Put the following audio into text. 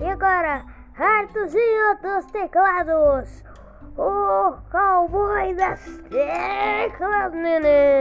E agora, Artuzinho dos teclados, o cowboy das teclas, neném.